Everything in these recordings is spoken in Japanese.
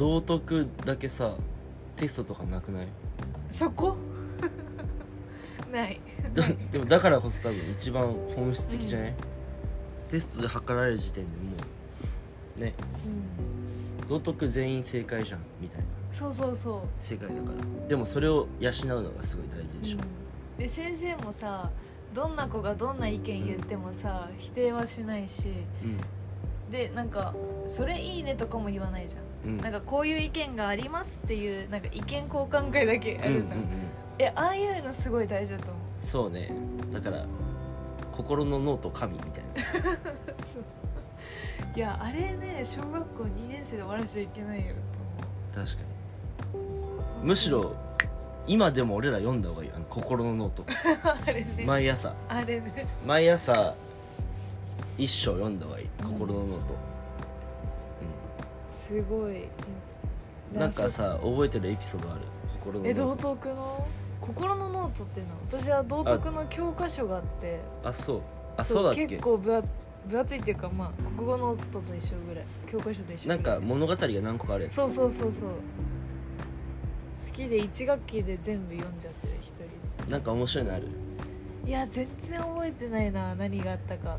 道徳だけさテストとかなくない？そこ？ない。だでもだからこそ多分一番本質的じゃない、テストで測られる時点でもうね。うん。道徳全員正解じゃんみたいな。そうそうそう。世界だから。でもそれを養うのがすごい大事でしょ、で先生もさどんな子がどんな意見言ってもさ、否定はしないし。うん。でなんか「それいいね」とかも言わないじゃん、うん。なんかこういう意見がありますっていうなんか意見交換会だけあうん。うんるじゃん、うん。えああいうのすごい大事だと思う。そうねだから心の脳と神みたいな。いやあれね小学校2年生で終わらしちゃいけないよと確かに。むしろ今でも俺ら読んだ方がいいあの心のノート。思 うあれね。毎朝。あれね。毎朝一章読んだ方がいい。うん心のノート、すごい。うん、なんかさ覚えてるエピソードある？心のえ道徳の？心のノートっていうの？私は道徳の教科書があって。あそう。あそうだっけ？結構分厚分厚いっていうかまあ国語ノートと一緒ぐらい教科書と一緒ないんか物語が何個かあるやつ。そうそうそうそう。好きで1学期で全部読んじゃってる一人。なんか面白いのある？でいや全然覚えてないな何があったか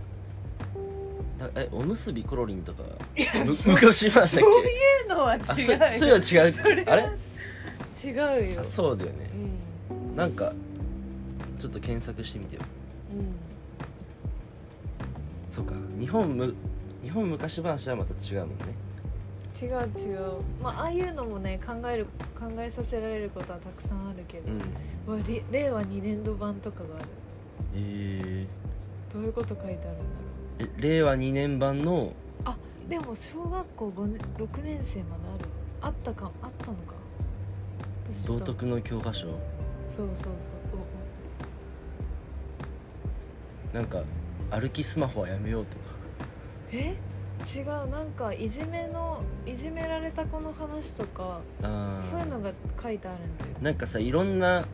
だえおむすびコロリンとか昔言いましたっそういうのは違うけあそそういう。の違うあれ？違うよ。あそうだよね。うん。なんかちょっと検索してみてよ。うん。そうか。日本む日本昔話はまた違うもんね。違う違う。まあああいうのもね考える考えさせられることはたくさんあるけど、うん。うわり令和2年度版とかがある。えどういうこと書いてあるんだろー、え令和2年版の？うあでも小学校5年6年生まである。あったかあったのか。私ちょっと。道徳の教科書？そうそうそう。なんか歩きスマホはやめようとか。おえ？違う。なんかいじめのいじめられた子の話とかあー。そういうのが書いてあるんだよ。なんかさいろんな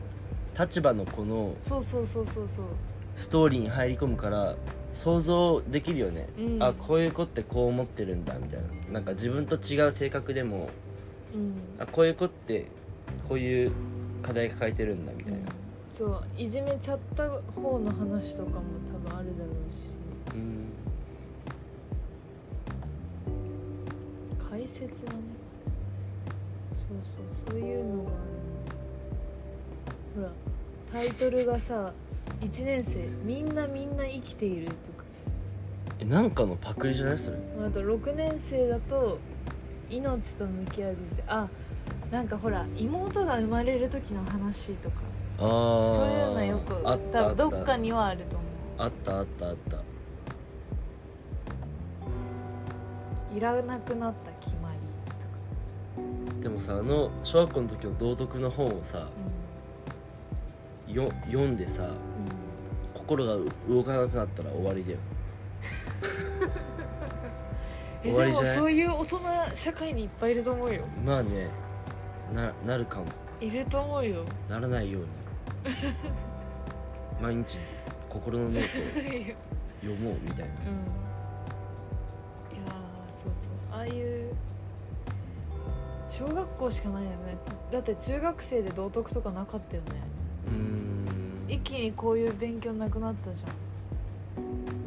立場の子のそうそうそうそうそうストーリーに入り込むから想像できるよね、うん。あこういう子ってこう思ってるんだみたいな。なんか自分と違う性格でもうん。あこういう子ってこういう課題抱えてるんだみたいな。そういじめちゃった方の話とかも多分あるだろうし。うん。解説だね。そうそうそういうのがある。ほらタイトルがさ「1年生みんなみんな生きている」とか。えなんかのパクリじゃない？それ。あと6年生だと「命と向き合う人生」あなんかほら妹が生まれる時の話とか。ああそういうのよくあったあった。多分どっかにはあると思あったあったあった。ういらなくなった決まりとか。でもさあの小学校の時の道徳の本をさよ読んでさうん、うん心が動かなくなったら終わりだよ。え終わりじゃない？でもそういう大人社会にいっぱいいると思うよ。まあねななるかも。いると思うよ。ならないように。毎日心のノートをう んいや。読もうみたいな。ーそうそう。ああいう小学校しかないよね。だって中学生で道徳とかなかったよね一気にこういう勉強なくなったじゃ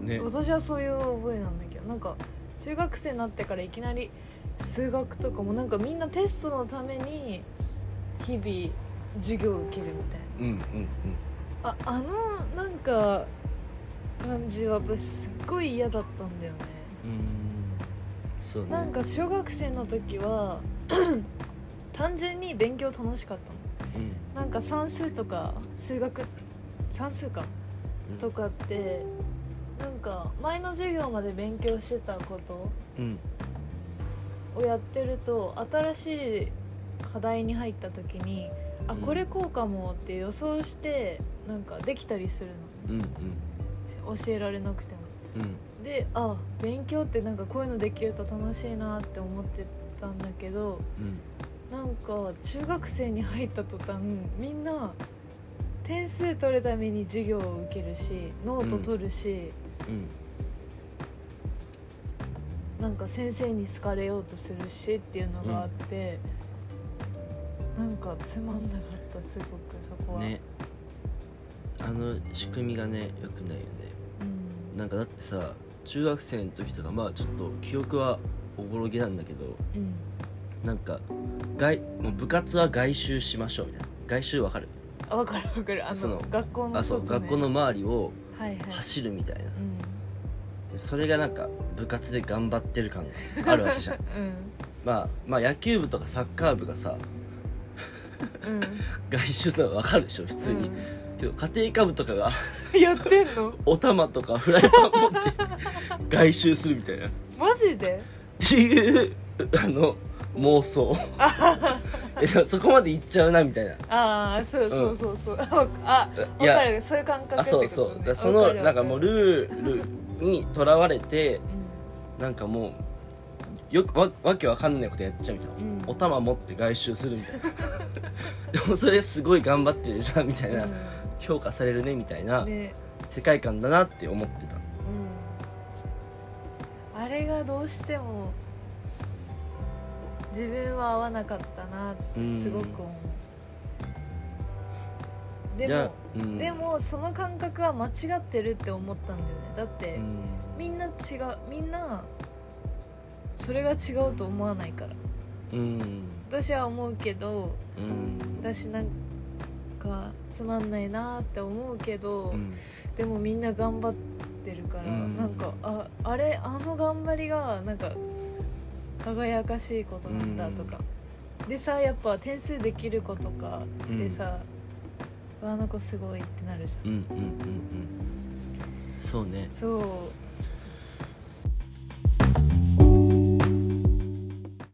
ん。ね。私はそういう覚えなんだけどなんか中学生になってからいきなり数学とかもなんかみんなテストのために日々授業を受けるみたいな。うんうんうん。ああのなんか感じは私すっごい嫌だったんだよね。うーん。そうね。なんか小学生の時は 単純に勉強楽しかったの。うん。なんか算数とか数学算数かうん。とかってなんか前の授業まで勉強してたことうん。をやってると新しい課題に入った時にあうん。これこうかもって予想してなんかできたりするうんうん。の教えられなくても。うん。であ勉強ってなんかこういうのできると楽しいなって思ってたんだけどうん。なんか中学生に入った途端みんな点数取るために授業を受けるしノート取るし、うん。なんか先生に好かれようとするしっていうのがあって、なんかつまんなかったすごくそこは、ね。あの仕組みがねよくないよね。うん。なんかだってさ中学生の時とかまあちょっと記憶はおぼろげなんだけどうん。なんか外もう部活は外周しましょうみたいな。外周わかる？あ分かる分かる。あそのの学校のあそう学校の周りをはいはい。走るみたいな。うん。でそれがなんか部活で頑張ってる感が あるわけじゃん。うん。まあまあ野球部とかサッカー部がさうん。外周さわかるでしょ普通に、うん。けど家庭科部とかが やってんの？お玉とかフライパン持って外周するみたいな。っマジで？ていうあの妄想えそこまでいっちゃうなみたいな。ああそうそうそうそう、あいや分かるそういう感覚あそうそう。そわのるなんかもうルールにとらわれてうなんかもうよくわわけわかんないことやっちゃうみたいな、うん。お玉持って外周するみたいな。でもそれすごい頑張ってるじゃんみたいな、ん。評価されるねみたいな世界観だなって思ってた。うん。あれがどうしても自分は合わなかったなってすごく思う。でも、うん。でもその感覚は間違ってるって思ったんだよね。だって、うん。みんな違うみんなそれが違うと思わないから。うん。私は思うけどうん。私なんかつまんないなって思うけど、うん。でもみんな頑張ってるから、うん。なんかああれあの頑張りがなんか輝かしいことなんだとか、でさやっぱ点数できる子とかでさ、あの子すごいってなるじゃん。うんうんうんうん。そうね。そう